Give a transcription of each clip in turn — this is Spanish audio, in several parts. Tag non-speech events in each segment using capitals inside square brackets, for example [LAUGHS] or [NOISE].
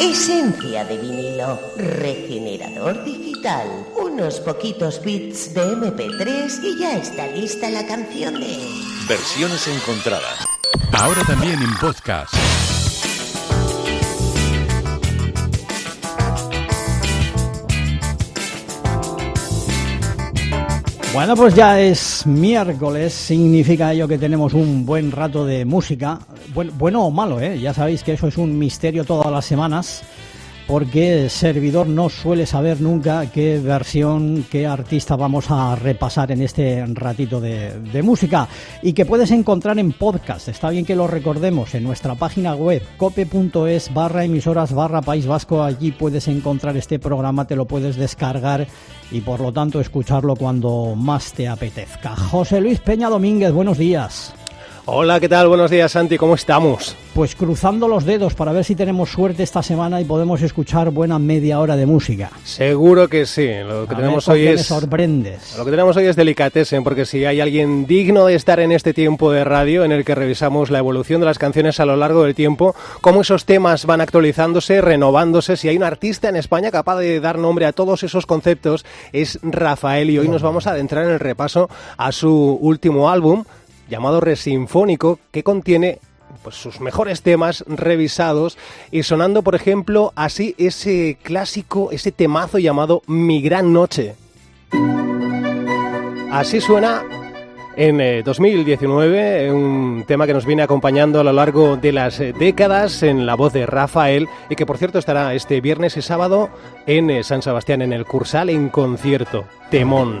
Esencia de vinilo, regenerador digital, unos poquitos bits de MP3 y ya está lista la canción de... Versiones encontradas. Ahora también en podcast. Bueno, pues ya es miércoles, significa ello que tenemos un buen rato de música, bueno, o malo, ¿eh? ya sabéis que eso es un misterio todas las semanas, porque el servidor no suele saber nunca qué versión, qué artista vamos a repasar en este ratito de, de música y que puedes encontrar en podcast. Está bien que lo recordemos en nuestra página web cope.es barra emisoras barra País Vasco. Allí puedes encontrar este programa, te lo puedes descargar y por lo tanto escucharlo cuando más te apetezca. José Luis Peña Domínguez, buenos días. Hola, ¿qué tal? Buenos días, Santi. ¿Cómo estamos? Pues cruzando los dedos para ver si tenemos suerte esta semana y podemos escuchar buena media hora de música. Seguro que sí. Lo que A tenemos ver, ¿con hoy es me sorprendes. lo que tenemos hoy es delicatessen, porque si hay alguien digno de estar en este tiempo de radio en el que revisamos la evolución de las canciones a lo largo del tiempo, cómo esos temas van actualizándose, renovándose, si hay un artista en España capaz de dar nombre a todos esos conceptos, es Rafael y hoy nos vamos a adentrar en el repaso a su último álbum llamado Resinfónico, que contiene pues sus mejores temas revisados y sonando, por ejemplo, así ese clásico, ese temazo llamado Mi Gran Noche. Así suena en eh, 2019, un tema que nos viene acompañando a lo largo de las eh, décadas en la voz de Rafael y que por cierto estará este viernes y sábado en eh, San Sebastián, en el Cursal, en concierto. Temón.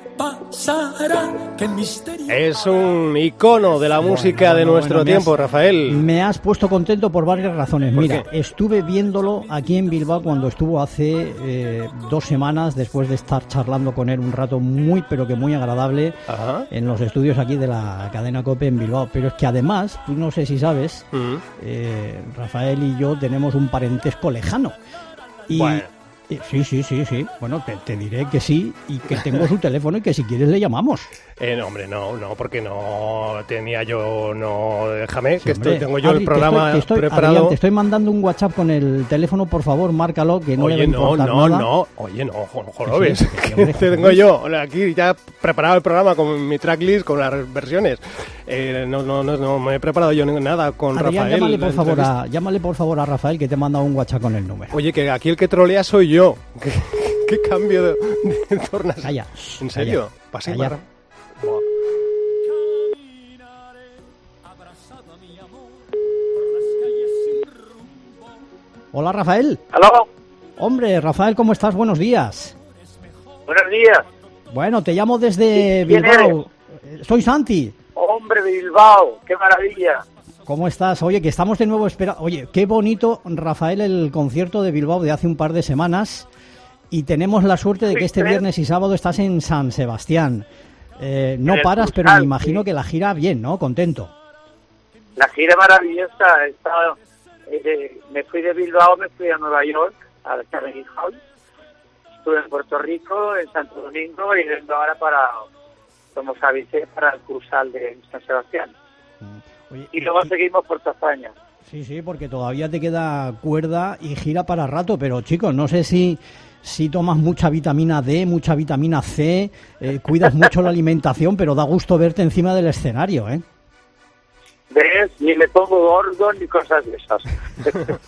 pasará? ¿Qué misterio? Es un icono de la música de Bueno, nuestro bueno, me has- tiempo, Rafael. Me has puesto contento por varias razones. ¿Por Mira, qué? estuve viéndolo aquí en Bilbao cuando estuvo hace eh, dos semanas, después de estar charlando con él un rato muy, pero que muy agradable Ajá. en los estudios aquí de la cadena COPE en Bilbao. Pero es que además, tú no sé si sabes, Mm. eh, Rafael y yo tenemos un parentesco lejano. Y, Bueno. Eh, sí, sí, sí, sí. Bueno, te, te diré que sí y que tengo su teléfono y que si quieres le llamamos. Eh, no, hombre, no, no, porque no tenía yo, no, déjame, Sí, que estoy, tengo yo Adri, el te programa estoy- te estoy- preparado. Adrián, te estoy mandando un WhatsApp con el teléfono, por favor, márcalo, que no le va Oye, no, importar no, nada. no, oye, no, Sí, jorobes, sí, [LAUGHS] que te tengo yo aquí ya preparado el programa con mi tracklist, con las versiones. Eh, no, no, no, no me he preparado yo nada con Adrián, Rafael. llámale por, favor a, llámale por favor a Rafael que te manda un WhatsApp con el número. Oye, que aquí el que trolea soy yo. ¿Qué, qué cambio de, de tornas? Calla. ¿En serio? Para- rumbo. Hola, Rafael. ¿Aló? Hombre, Rafael, ¿cómo estás? Buenos días. Buenos días. Bueno, te llamo desde ¿Quién Bilbao. Soy Santi. Hombre Bilbao, qué maravilla. ¿Cómo estás? Oye, que estamos de nuevo esperando. Oye, qué bonito, Rafael, el concierto de Bilbao de hace un par de semanas. Y tenemos la suerte de que este ¿eh? viernes y sábado estás en San Sebastián. Eh, no paras, pero me imagino que la gira bien, ¿no? Contento. La gira maravillosa. He estado, eh, me fui de Bilbao, me fui a Nueva York, al Carnegie Hall. Estuve en Puerto Rico, en Santo Domingo y vengo ahora para, como sabéis, eh, para el Cursal de San Sebastián. Oye, Y luego y- seguimos por toda España. Sí, sí, porque todavía te queda cuerda y gira para rato, pero chicos, no sé si, si tomas mucha vitamina D, mucha vitamina C, eh, cuidas mucho la [LAUGHS] alimentación, pero da gusto verte encima del escenario, ¿eh? ¿Ves? Ni me pongo gordo ni cosas de esas. [LAUGHS]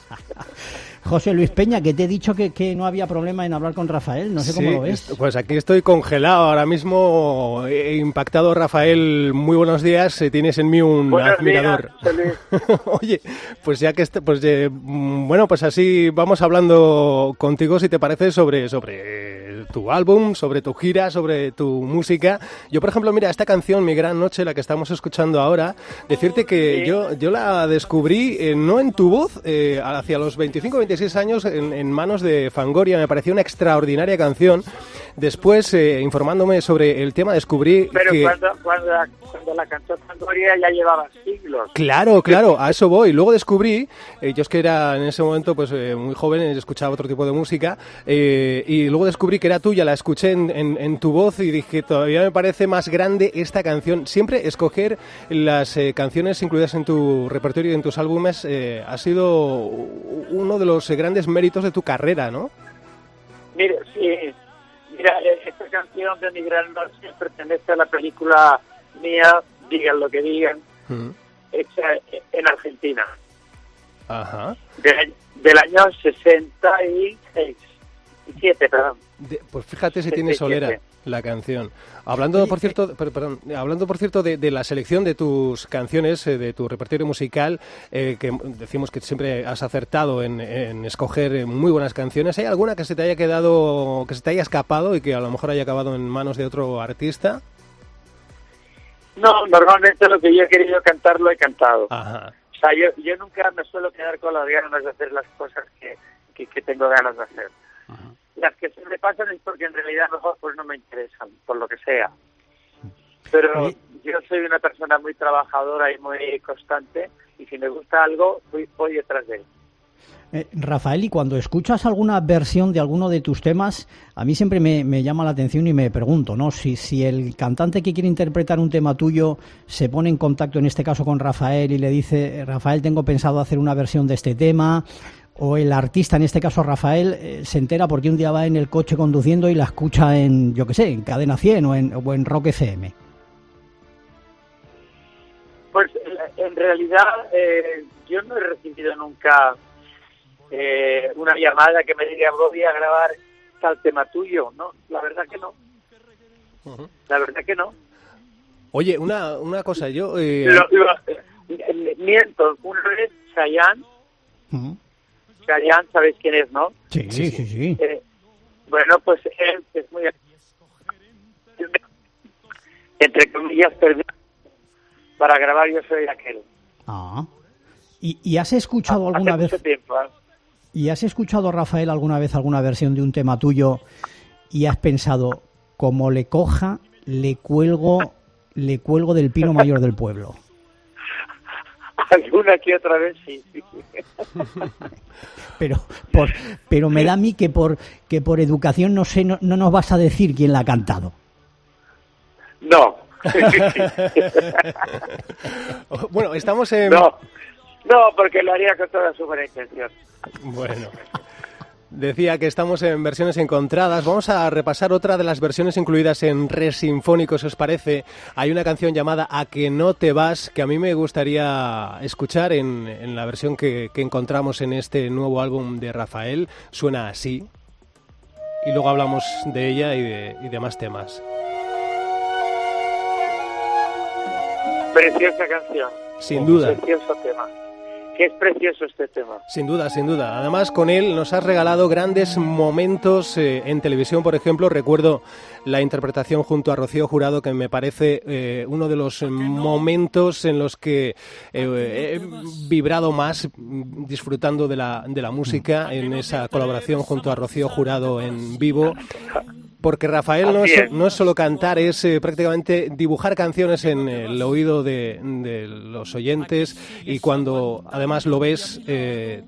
José Luis Peña, que te he dicho que, que no había problema en hablar con Rafael, no sé cómo lo ves. Pues aquí estoy congelado ahora mismo, eh, impactado Rafael, muy buenos días, eh, tienes en mí un Buenos admirador. días, [LAUGHS] Oye, pues ya que est- pues eh, mm, bueno, pues así vamos hablando contigo si te parece sobre sobre tu álbum, sobre tu gira, sobre tu música. Yo por ejemplo, mira, esta canción Mi gran noche, la que estamos escuchando ahora, decirte que Sí. yo yo la descubrí eh, no en tu voz, eh, hacia los 25 26 años en, en manos de Fangoria, me pareció una extraordinaria canción. Después, eh, informándome sobre el tema, descubrí Pero que... cuando, cuando, la, cuando la cantó Fangoria ya llevaba siglos. Claro, claro, a eso voy. Luego descubrí, eh, yo es que era en ese momento pues eh, muy joven, escuchaba otro tipo de música, eh, y luego descubrí que era tuya, la escuché en, en- en tu voz y dije, todavía me parece más grande esta canción. Siempre escoger las eh, canciones incluidas en tu repertorio y en tus álbumes eh, ha sido uno de los grandes méritos de tu carrera, ¿no? Mira, sí, mira, esta canción de Mi Gran Noche pertenece a la película mía, digan lo que digan, hecha en Argentina, Ajá. del, año- del año 66, 7, perdón. De- pues fíjate si tiene solera la canción. Hablando, por cierto, per- perdón, hablando por cierto de, de la selección de tus canciones, eh, de tu repertorio musical, eh, que decimos que siempre has acertado en, en escoger eh, muy buenas canciones. ¿Hay alguna que se te haya quedado, que se te haya escapado y que a lo mejor haya acabado en manos de otro artista? No, normalmente lo que yo he querido cantar lo he cantado. Ajá. O sea, yo, yo nunca me suelo quedar con las ganas de hacer las cosas que, que, que tengo ganas de hacer. Las que se me pasan es porque en realidad mejor pues no me interesan, por lo que sea. Pero yo soy una persona muy trabajadora y muy constante y si me gusta algo, voy, voy detrás de él. Eh, Rafael, y cuando escuchas alguna versión de alguno de tus temas, a mí siempre me, me llama la atención y me pregunto, ¿no? Si, si el cantante que quiere interpretar un tema tuyo se pone en contacto, en este caso con Rafael, y le dice, Rafael, tengo pensado hacer una versión de este tema, o el artista, en este caso Rafael, eh, se entera porque un día va en el coche conduciendo y la escucha en, yo qué sé, en Cadena 100 o en, o en Rock FM. Pues en- realidad eh, yo no he recibido nunca eh, una llamada que me diga voy a grabar tal tema tuyo, ¿no? La verdad que no. La verdad que no. Oye, una, una cosa, yo... eh, Lo- lo- eh, miento, una vez Chayanne, Ujú. Chayanne, ¿sabéis quién es, no? Sí, sí, sí. sí. Eh, bueno, pues él es muy... Entre comillas, perdido para grabar Yo Soy Aquel. Ah. ¿Y, y has escuchado alguna Hace vez... mucho tiempo, ¿eh? ¿Y has escuchado, Rafael, alguna vez alguna versión de un tema tuyo y has pensado, como le coja, le cuelgo, le cuelgo del pino mayor del pueblo? Alguna que otra vez sí. sí. [LAUGHS] Pero, por, pero me da a mí que por, que por educación no sé, no, no nos vas a decir quién la ha cantado. No. [LAUGHS] bueno, estamos en... no. No, porque lo haría con toda su buena intención. Bueno. Decía que estamos en versiones encontradas. Vamos a repasar otra de las versiones incluidas en Res Sinfónico, si os parece. Hay una canción llamada A que no te vas, que a mí me gustaría escuchar en, en la versión que, que encontramos en este nuevo álbum de Rafael. Suena así. Y luego hablamos de ella y de, y de más temas. Preciosa canción. Sin duda. Precioso tema. Que es precioso este tema. Sin duda, sin duda. Además, con él nos has regalado grandes momentos eh, en televisión, por ejemplo. Recuerdo la interpretación junto a Rocío Jurado, que me parece eh, uno de los momentos en los que eh, he vibrado más mm, disfrutando de la, de la música en esa colaboración junto a Rocío Jurado en vivo. Porque Rafael no es, es. no es solo cantar, es eh, prácticamente dibujar canciones en el oído de, de los oyentes y cuando además lo ves eh,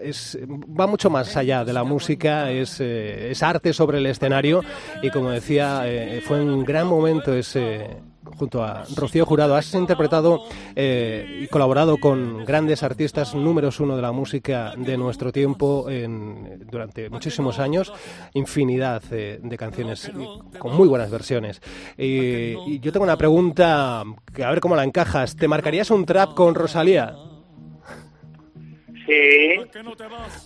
es, va mucho más allá de la música, es, eh, es arte sobre el escenario y como decía, eh, fue un gran momento ese junto a Rocío Jurado. Has interpretado eh, y colaborado con grandes artistas números uno de la música de nuestro tiempo en- durante muchísimos años, infinidad eh, de canciones con muy buenas versiones. Y, y yo tengo una pregunta que a ver cómo la encajas. ¿Te marcarías un trap con Rosalía? Sí.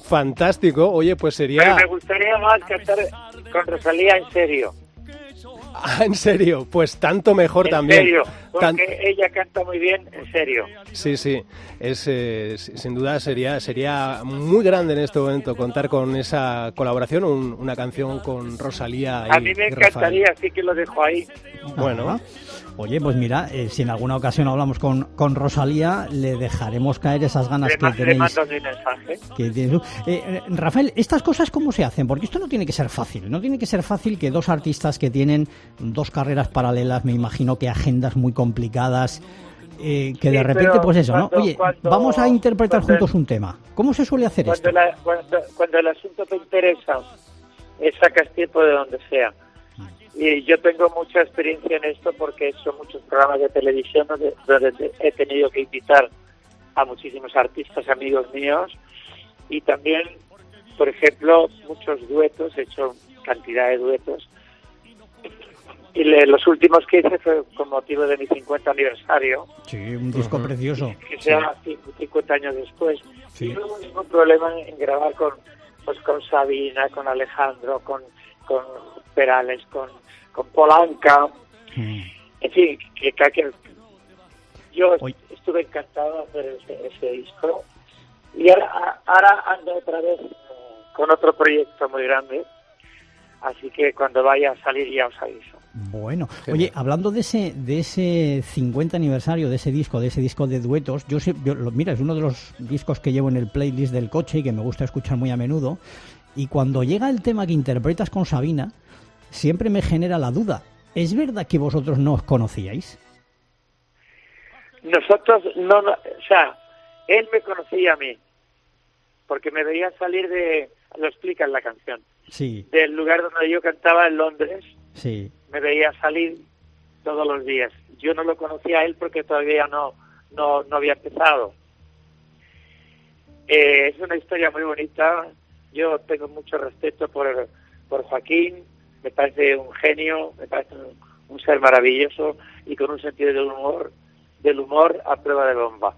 Fantástico. Oye, pues Pero sería... me gustaría más cantar con Rosalía en serio. Ah, en serio, pues tanto mejor En también. serio. Porque Tan- ella canta muy bien, en serio. Sí, sí, es, eh, sin duda sería, sería muy grande en este momento contar con esa colaboración, un- una canción con Rosalía y A mí me y Rafael. encantaría, así que lo dejo ahí. Bueno, Ajá. Oye, pues mira, eh, si en alguna ocasión hablamos con, con Rosalía, le dejaremos caer esas ganas Le, que le tenéis. mensaje. que tienes. Eh, eh, Rafael, ¿estas cosas cómo se hacen? Porque esto no tiene que ser fácil. No tiene que ser fácil que dos artistas que tienen dos carreras paralelas, me imagino que agendas muy complicadas, eh, que Sí, de repente, pues eso, ¿no? Oye, cuando- vamos a interpretar juntos un tema. ¿Cómo se suele hacer esto? Cuando, la- cuando, cuando el asunto te interesa, sacas tiempo de donde sea. Y yo tengo mucha experiencia en esto porque he hecho muchos programas de televisión donde, donde he tenido que invitar a muchísimos artistas, amigos míos, y también, por ejemplo, muchos duetos, he hecho cantidad de duetos. Y le- los últimos que hice fue con motivo de mi 50 aniversario, Sí, un disco precioso. que sea cin- 50 años después. Sí. Y no hubo ningún problema en grabar con pues con Sabina, con Alejandro, con, con Perales, con, con Polanca. Mm. En fin, que, que- que- yo estuve encantado de hacer ese, ese disco. Y ahora, ahora ando otra vez eh, con otro proyecto muy grande. Así que cuando vaya a salir ya os aviso. Bueno, oye, hablando de ese de ese 50 aniversario de ese disco, de ese disco de duetos, yo, sé, yo lo- mira, es uno de los discos que llevo en el playlist del coche y que me gusta escuchar muy a menudo. Y cuando llega el tema que interpretas con Sabina, siempre me genera la duda. ¿Es verdad que vosotros no os conocíais? Nosotros no, no- o sea, él me conocía a mí, porque me veía salir de, lo explica en la canción, Sí, del lugar donde yo cantaba en Londres, sí. me veía salir todos los días. Yo no lo conocía a él porque todavía no, no, no había empezado. Eh, es una historia muy bonita. Yo tengo mucho respeto por, por Joaquín. Me parece un genio, me parece un, un ser maravilloso y con un sentido del humor, del humor a prueba de bomba.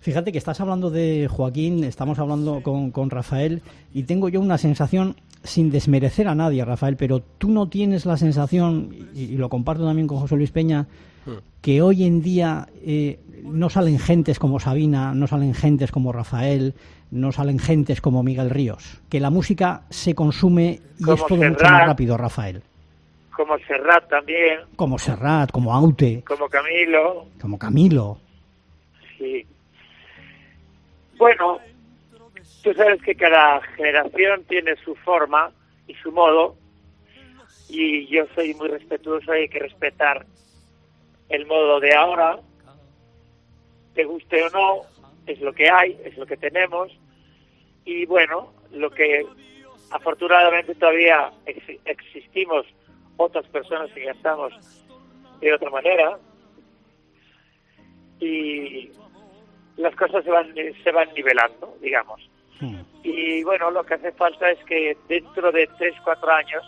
Fíjate que estás hablando de Joaquín, estamos hablando con, con Rafael y tengo yo una sensación, sin desmerecer a nadie, Rafael, pero tú no tienes la sensación, y, y lo comparto también con José Luis Peña, que hoy en día eh, no salen gentes como Sabina, no salen gentes como Rafael, no salen gentes como Miguel Ríos, que la música se consume y Como es todo mucho más rápido, Rafael. Como Serrat también, Como Serrat, como Aute, como Camilo. como Camilo. Sí. Bueno, tú sabes que cada generación tiene su forma y su modo, y yo soy muy respetuoso y hay que respetar el modo de ahora, te guste o no, es lo que hay, es lo que tenemos, y bueno, lo que afortunadamente todavía ex- existimos otras personas que cantamos de otra manera, y las cosas se van se van nivelando, digamos. Hmm. Y bueno, lo que hace falta es que dentro de tres, cuatro años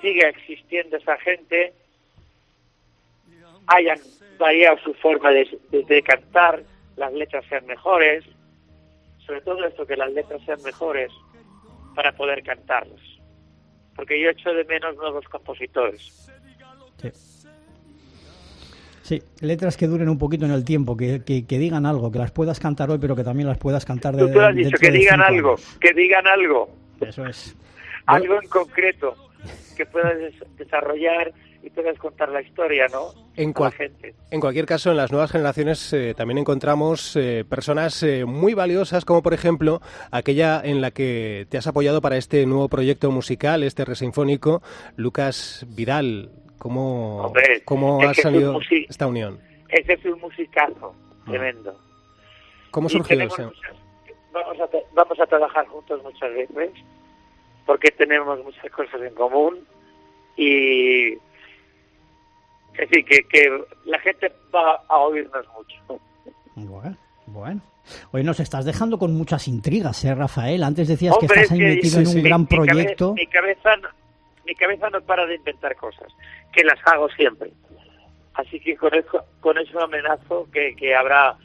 siga existiendo esa gente, hayan variado su forma de, de- de cantar, las letras sean mejores, sobre todo esto, que las letras sean mejores para poder cantarlas. Porque yo echo de menos nuevos compositores. Sí. Sí, letras que duren un poquito en el tiempo, que, que, que digan algo, que las puedas cantar hoy, pero que también las puedas cantar de, Tú, tú has dicho que digan algo, que digan algo. Eso es. algo en concreto que puedas des- desarrollar y puedas contar la historia, ¿no? En A la cual- gente. En cualquier caso, en las nuevas generaciones eh, también encontramos eh, personas eh, muy valiosas, como por ejemplo aquella en la que te has apoyado para este nuevo proyecto musical, este resinfónico, Lucas Vidal. ¿Cómo, Hombre, cómo es ha es salido esta unión? Ese es un musicazo tremendo. ¿Cómo surgió ese? muchas- vamos, a, vamos a trabajar juntos muchas veces porque tenemos muchas cosas en común y en fin, que, que la gente va a oírnos mucho. Bueno, bueno. Hoy nos estás dejando con muchas intrigas, ¿eh, Rafael? Antes decías que estás ahí es que- metido sí, en sí. un gran Mi cabe- proyecto. Mi cabeza, mi cabeza no para de inventar cosas, que las hago siempre. Así que con eso, con eso amenazo que, que habrá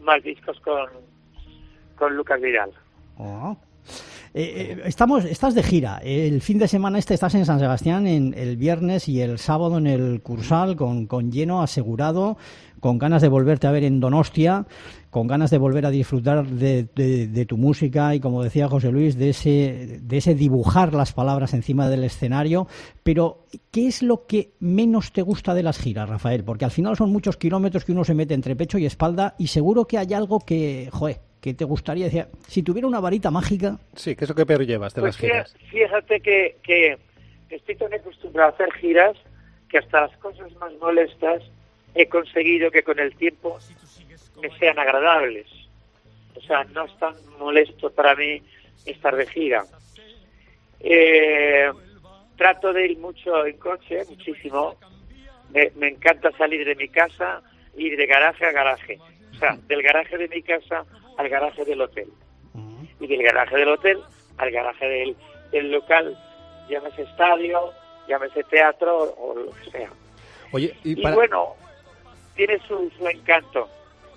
más discos con, con Lucas Vidal. Eh, eh, estamos, estás de gira. El fin de semana este estás en San Sebastián, en el viernes y el sábado en el Cursal, con, con lleno asegurado, con ganas de volverte a ver en Donostia, con ganas de volver a disfrutar de, de- de tu música y, como decía José Luis, de ese, de ese dibujar las palabras encima del escenario. Pero, ¿qué es lo que menos te gusta de las giras, Rafael? Porque al final son muchos kilómetros que uno se mete entre pecho y espalda y seguro que hay algo que, joder, que te gustaría decir, si tuviera una varita mágica, Sí, ¿qué es lo que peor llevas de Pues las giras? fí- fíjate que, que estoy tan acostumbrado a hacer giras que hasta las cosas más molestas he conseguido que con el tiempo me sean agradables. O sea, no es tan molesto para mí estar de gira. Eh, trato de ir mucho en coche, muchísimo. Me, me encanta salir de mi casa, ir de garaje a garaje. O sea, del garaje de mi casa al garaje del hotel y del garaje del hotel al garaje del, del local, llámese estadio, llámese teatro o lo que sea. Oye, y Y bueno, tiene su, su encanto.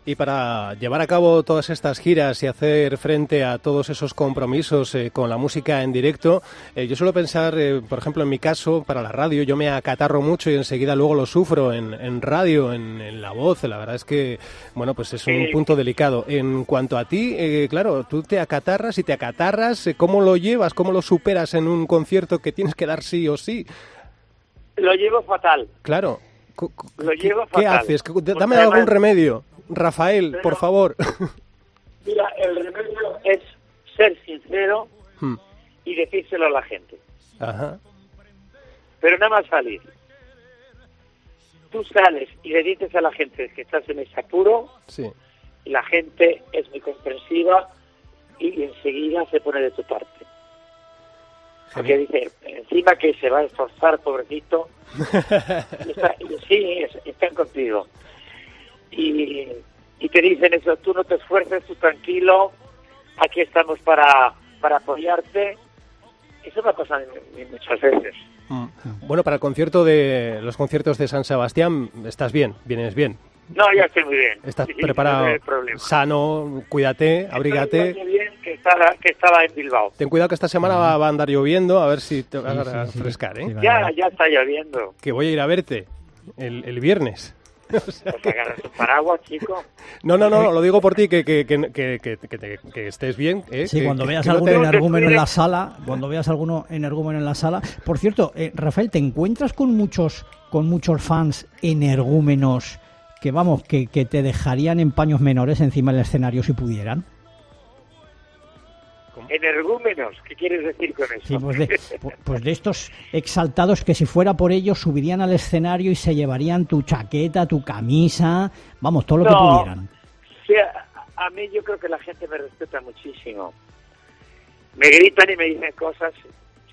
Y para llevar a cabo todas estas giras y hacer frente a todos esos compromisos eh, con la música en directo, eh, yo suelo pensar, eh, por ejemplo, en mi caso, para la radio, yo me acatarro mucho y enseguida luego lo sufro en, en radio, en, en la voz. La verdad es que, bueno, pues es un punto delicado. En cuanto a ti, eh, claro, tú te acatarras y te acatarras, ¿cómo lo llevas? ¿Cómo lo superas en un concierto que tienes que dar sí o sí? Lo llevo fatal. Claro. Lo ¿Qué, llevo qué fatal. haces? Porque Dame algún remedio. Rafael, Pero- por favor. [LAUGHS] Mira, el remedio es ser sincero Hmm. y decírselo a la gente. Ajá. Pero nada más salir. Tú sales y le dices a la gente que estás en ese apuro Sí. y la gente es muy comprensiva y enseguida se pone de tu parte. Porque dice, encima que se va a esforzar, pobrecito, [LAUGHS] y está- sí, es- están contigo. Y, y te dicen eso, tú no te esfuerces, tú tranquilo, aquí estamos para, para apoyarte. Eso me ha pasado muchas veces. Mm. Bueno, para el concierto de los conciertos de San Sebastián, estás bien, vienes bien. No, ya estoy muy bien. Estás Sí, preparado, no sano, cuídate, Estoy abrígate. de bien que estaba, que estaba en Bilbao. Ten cuidado que esta semana va, va a andar lloviendo, a ver si te vas Sí, a sí, sí. refrescar, ¿eh? Ya, ya está lloviendo. Que voy a ir a verte el, el viernes. Pues paraguas, chico. No, no, no, lo digo por ti, que, que, que, que, que- que te- que estés bien. ¿eh? Sí, Que- cuando veas que no energúmeno en la sala, cuando veas alguno energúmeno en la sala. Por cierto, eh, Rafael, ¿te encuentras con muchos con muchos fans energúmenos que vamos, que, que te dejarían en paños menores encima del escenario si pudieran? Energúmenos, ¿qué quieres decir con eso? Sí, pues de, pues de estos exaltados que si fuera por ellos subirían al escenario y se llevarían tu chaqueta, tu camisa, vamos, todo lo que pudieran. A mí yo creo que la gente me respeta muchísimo. Me gritan y me dicen cosas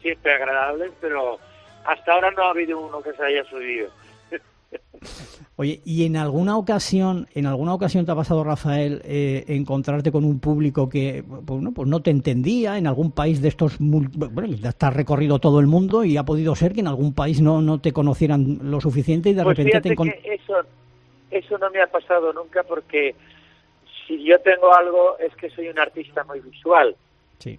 siempre agradables, pero hasta ahora no ha habido uno que se haya subido. [LAUGHS] Oye, ¿y en alguna ocasión, en alguna ocasión te ha pasado, Rafael, eh, encontrarte con un público que pues, no, pues no te entendía en algún país de estos, bueno, ya has recorrido todo el mundo y ha podido ser que en algún país no, no te conocieran lo suficiente y de Pues repente te encont- que eso, eso no me ha pasado nunca porque si yo tengo algo es que soy un artista muy visual. Sí,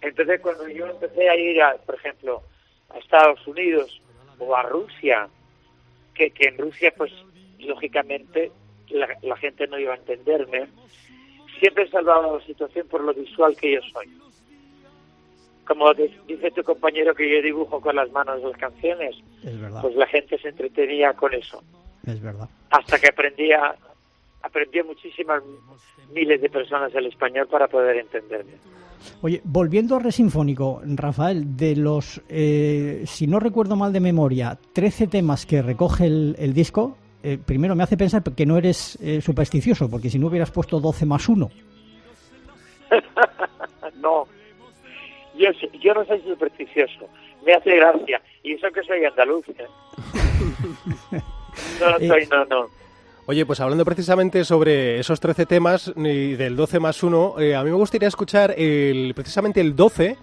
Entonces cuando yo empecé a ir, a, por ejemplo, a Estados Unidos o a Rusia, que, que en Rusia pues lógicamente la, la gente no iba a entenderme, siempre he salvado la situación por lo visual que yo soy. Como de- dice tu compañero que yo dibujo con las manos las canciones, es verdad, pues la gente se entretenía con eso. es verdad. Hasta que aprendía, aprendió muchísimas miles de personas el español para poder entenderme. Oye, volviendo a Resinfónico, Rafael, de los, eh, si no recuerdo mal de memoria, 13 temas que recoge el, el disco, eh, primero me hace pensar que no eres eh, supersticioso, porque si no hubieras puesto 12 más 1. [LAUGHS] no, yo, yo no soy supersticioso, me hace gracia, y eso que soy andaluz. ¿eh? [LAUGHS] No lo soy, no, no. Oye, pues hablando precisamente sobre esos 13 temas y del 12 más 1, a mí me gustaría escuchar el, precisamente el 12,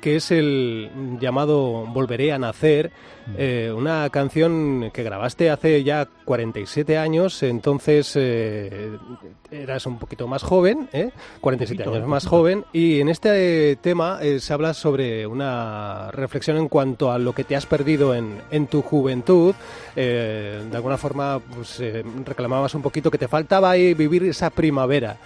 que es el llamado Volveré a Nacer, eh, una canción que grabaste hace ya 47 años, entonces eh, eras un poquito más joven, ¿eh? 47 años más joven, y en este tema eh, se habla sobre una reflexión en cuanto a lo que te has perdido en, en tu juventud. Eh, de alguna forma pues, eh, reclamabas un poquito que te faltaba ahí vivir esa primavera.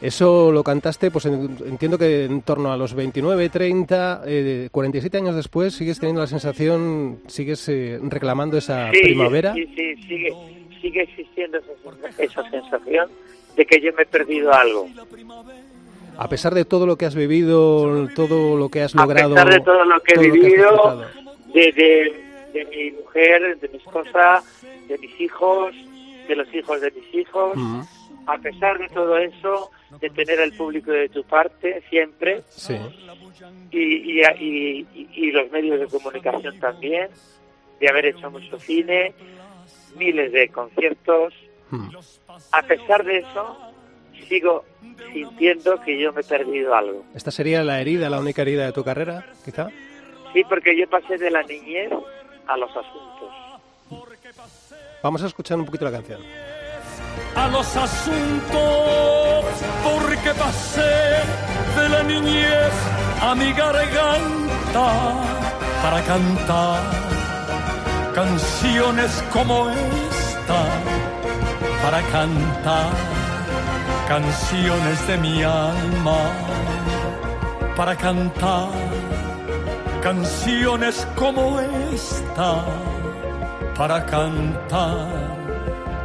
Eso lo cantaste, pues en- entiendo que en torno a los 29, 30, eh, 47 años después, sigues teniendo la sensación, sigues eh, reclamando esa Sí, primavera. Sí, sí, sigue, sigue existiendo esa, esa sensación de que yo me he perdido algo. A pesar de todo lo que has vivido, todo lo que has logrado. A pesar de todo lo que he vivido, de, de, de mi mujer, de mi esposa, de mis hijos, de los hijos de mis hijos, a pesar de todo eso, de tener al público de tu parte siempre sí. y, y, y- los medios de comunicación también, de haber hecho mucho cine, miles de conciertos. Mm. A pesar de eso, sigo sintiendo que yo me he perdido algo. ¿Esta sería la herida, la única herida de tu carrera, quizá? Sí, porque yo pasé de la niñez a los asuntos. Vamos a escuchar un poquito la canción. A los asuntos, porque pasé de la niñez a mi garganta para cantar canciones como esta, para cantar canciones de mi alma, para cantar canciones como esta, para cantar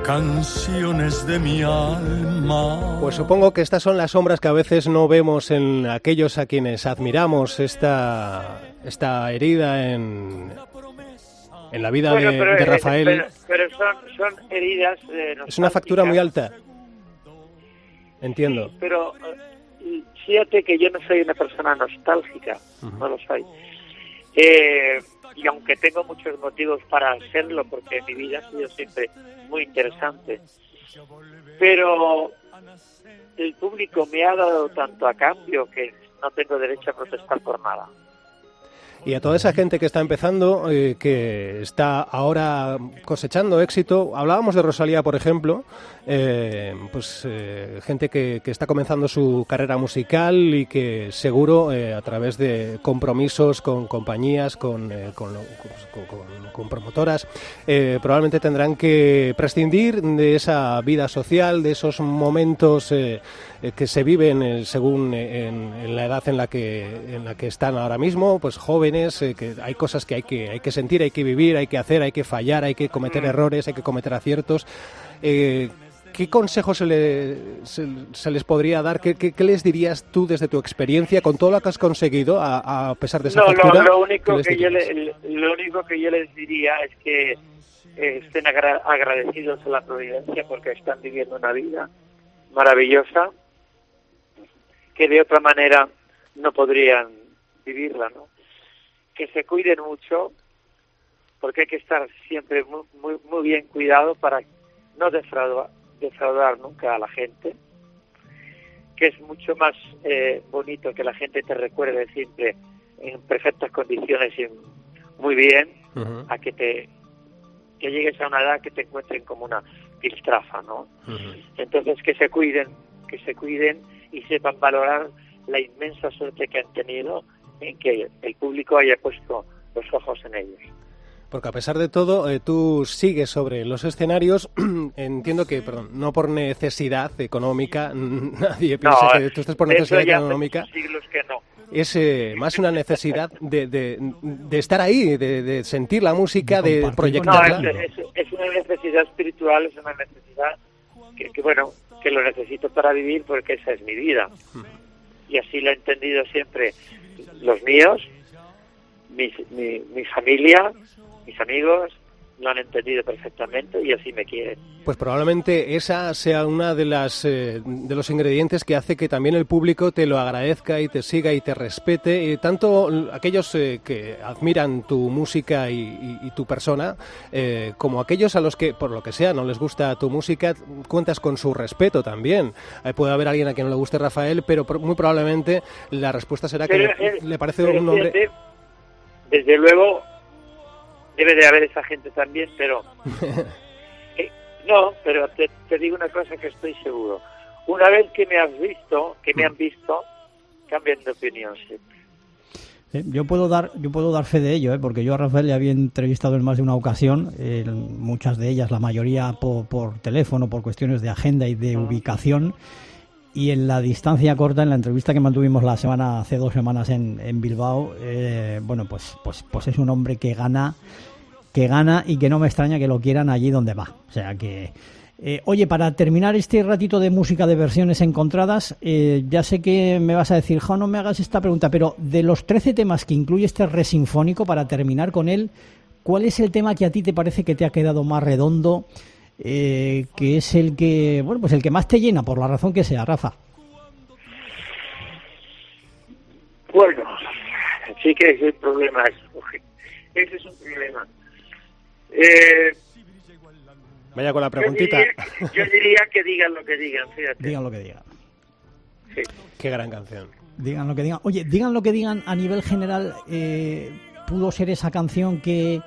canciones de mi alma. Pues supongo que estas son las sombras que a veces no vemos en aquellos a quienes admiramos esta, esta herida en, en la vida Bueno, de, pero, de eh, Rafael. pero, pero son, son heridas. eh, es una factura muy alta. Entiendo. Sí, pero eh, fíjate que yo no soy una persona nostálgica, no lo soy. Eh, y aunque tengo muchos motivos para hacerlo, porque mi vida ha sido siempre muy interesante, pero el público me ha dado tanto a cambio que no tengo derecho a protestar por nada. Y a toda esa gente que está empezando, eh, que está ahora cosechando éxito, hablábamos de Rosalía, por ejemplo, eh, pues eh, gente que, está comenzando su carrera musical y que seguro eh, a través de compromisos con compañías, con, con, con- con- promotoras, probablemente tendrán que prescindir de esa vida social, de esos momentos que se viven eh, según eh, en, en la edad en la que en la que están ahora mismo, pues jóvenes, eh, que hay cosas que hay que hay que sentir, hay que vivir, hay que hacer, hay que fallar, hay que cometer errores, hay que cometer aciertos. Eh, ¿Qué consejos se, le- se- se les podría dar? ¿Qué, qué, qué les dirías tú desde tu experiencia con todo lo que has conseguido a, a pesar de esa No, lo, factura? lo ¿Qué único que yo le- lo único que yo les diría es que eh, estén agra- agradecidos a la providencia porque están viviendo una vida maravillosa que de otra manera no podrían vivirla, ¿no? Que se cuiden mucho porque hay que estar siempre muy, muy, muy bien cuidado para no defraudar, defraudar nunca a la gente que es mucho más eh, bonito que la gente te recuerde siempre en perfectas condiciones y muy bien a que te que llegues a una edad que te encuentren como una piltrafa, ¿no? Entonces que se cuiden, que se cuiden y sepan valorar la inmensa suerte que han tenido en que el público haya puesto los ojos en ellos. Porque a pesar de todo, eh, tú sigues sobre los escenarios. [CLEARS THROAT] Entiendo que, perdón, no por necesidad económica, [LAUGHS] nadie piensa que tú estés por necesidad ya económica. siglos que no. Es eh, más una necesidad de, de, de estar ahí, de, de sentir la música, De con No, proyectarla. es, es- es una necesidad espiritual, es una necesidad que, que, bueno, que lo necesito para vivir porque esa es mi vida. Y así lo he entendido siempre los míos, mis- mi, mi familia, mis amigos lo han entendido perfectamente y así me quieren. Pues probablemente esa sea una de las eh, de los ingredientes que hace que también el público te lo agradezca y te siga y te respete, y tanto aquellos eh, que admiran tu música y, y- y tu persona, eh, como aquellos a los que, por lo que sea, no les gusta tu música, cuentas con su respeto también. Eh, puede haber alguien a quien no le guste Rafael, pero muy probablemente la respuesta será que Pero, le, eh, le parece un fíjate, Desde luego, debe de haber esa gente también, pero... [LAUGHS] eh, no, pero te, te digo una cosa que estoy seguro. Una vez que me has visto, que me han visto, cambian de opinión siempre. Eh, Yo puedo dar, yo puedo dar fe de ello, ¿eh? porque yo a Rafael le había entrevistado en más de una ocasión, eh, muchas de ellas, la mayoría por, por teléfono, por cuestiones de agenda y de ubicación. Y en la distancia corta, en la entrevista que mantuvimos la semana, hace dos semanas en, en Bilbao, eh, bueno, pues, pues, pues es un hombre que gana, que gana y que no me extraña que lo quieran allí donde va. O sea que, eh, oye, para terminar este ratito de música de versiones encontradas, eh, ya sé que me vas a decir, Jo, no me hagas esta pregunta, pero de los 13 temas que incluye este re sinfónico, para terminar con él, ¿cuál es el tema que a ti te parece que te ha quedado más redondo? Eh, que es el que, bueno, pues el que más te llena, por la razón que sea, Rafa. Bueno, sí que es el problema. Ese es un problema. Eh, Vaya con la yo, preguntita. diría, yo diría que digan lo que digan, fíjate. Digan lo que digan. Sí. Qué gran canción. Digan lo que digan. Oye, digan lo que digan a nivel general. eh, ¿Pudo ser esa canción que,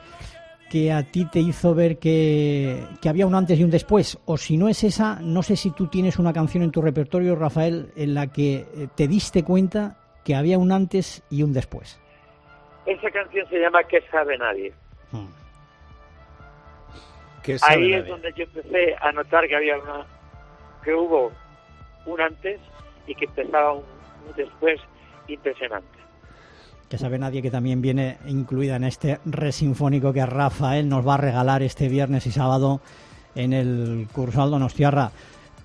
que a ti te hizo ver que, que había un antes y un después? O si no es esa, no sé si tú tienes una canción en tu repertorio, Rafael, en la que eh, te diste cuenta que había un antes y un después. Esa canción se llama ¿Qué sabe nadie? Mm. ¿Qué sabe Ahí nadie? es donde yo empecé a notar que había una, que hubo un antes y que empezaba un, un después impresionante. Que sabe nadie que también viene incluida en este re sinfónico que Rafael nos va a regalar este viernes y sábado en el Cursaldo Nostiarra.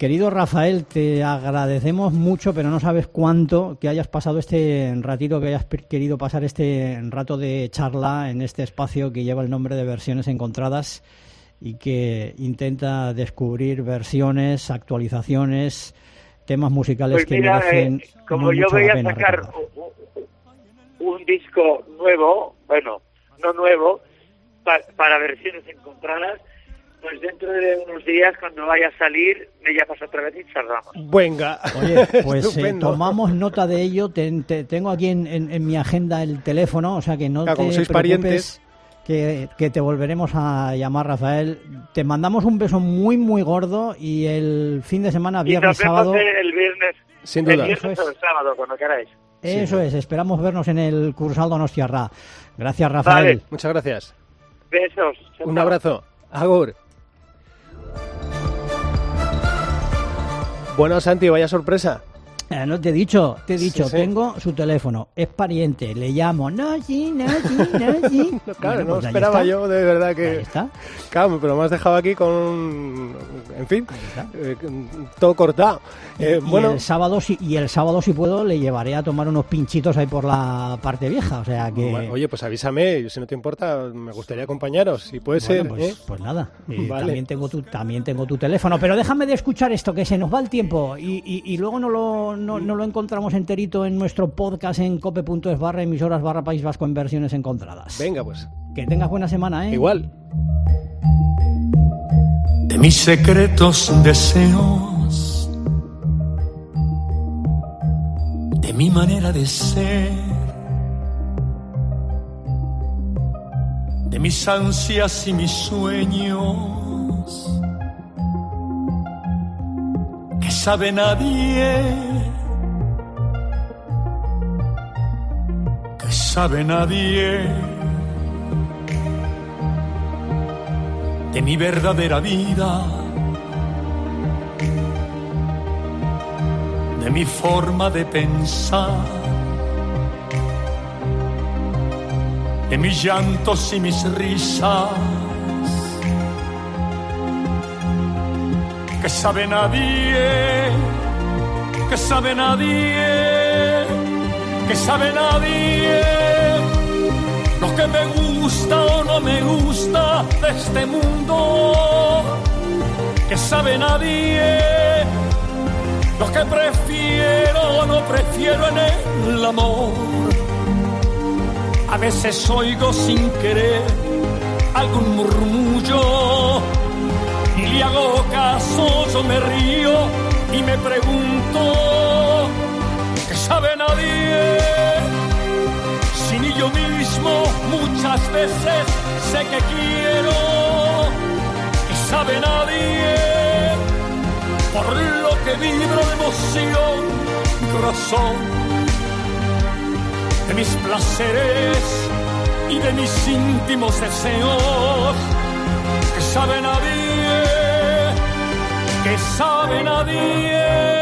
Querido Rafael, te agradecemos mucho, pero no sabes cuánto que hayas pasado este ratito, que hayas querido pasar este rato de charla en este espacio que lleva el nombre de Versiones Encontradas y que intenta descubrir versiones, actualizaciones, temas musicales Pues que merecen eh, como yo voy a sacar. Un, disco nuevo, bueno, no nuevo, pa- para versiones encontradas, pues dentro de unos días, cuando vaya a salir, me llamas otra vez y charlamos. Venga. Oye, pues [LAUGHS] eh, tomamos nota de ello. Te- te- tengo aquí en, en- en mi agenda el teléfono, o sea que no Claro, te como sois preocupes parientes. Que, que te volveremos a llamar, Rafael. Te mandamos un beso muy, muy gordo y el fin de semana, Y viernes, nos vemos sábado, el viernes, Sin el viernes o el sábado, cuando queráis. Eso es. Esperamos vernos en el Cursaldo Nostiarra. Gracias, Rafael. Vale. Muchas gracias. Besos. Chao, Un abrazo. Agur. Bueno, Santi, vaya sorpresa. No te he dicho, te he dicho, sí. tengo su teléfono, es pariente, le llamo, no, sí, no, sí, no, sí. [LAUGHS] No, claro, Bueno, no pues ahí esperaba yo, de verdad Ahí que... está. Claro, pero me has dejado aquí con... En fin, eh, todo cortado. Eh, y, bueno, el sábado si, y el sábado si puedo le llevaré a tomar unos pinchitos ahí por la parte vieja, o sea que bueno, oye, pues avísame, si no te importa, me gustaría acompañaros, si puede bueno, ser. pues, ¿eh? pues nada, Vale. también tengo tu también tengo tu teléfono, pero déjame de escuchar esto que se nos va el tiempo y, y- y luego no lo, no, no lo encontramos enterito en nuestro podcast en cope.es barra emisoras barra País Vasco en versiones encontradas. Venga, pues. Que tengas buena semana, ¿eh? Igual. de mis secretos deseos, de mi manera de ser, de mis ansias y mis sueños, que sabe nadie, sabe nadie. de mi verdadera vida, de mi forma de pensar, de mis llantos y mis risas, que sabe nadie, que sabe nadie, que sabe nadie, lo que me gusta o no me gusta de este mundo que sabe nadie. Lo que prefiero o no prefiero en el amor. A veces oigo sin querer algún murmullo y le hago caso, yo me río y me pregunto sabe nadie. Si ni yo mismo muchas veces sé que quiero, que sabe nadie. Por lo que vibro de emoción, corazón, de mis placeres y de mis íntimos deseos, que sabe nadie, que sabe nadie.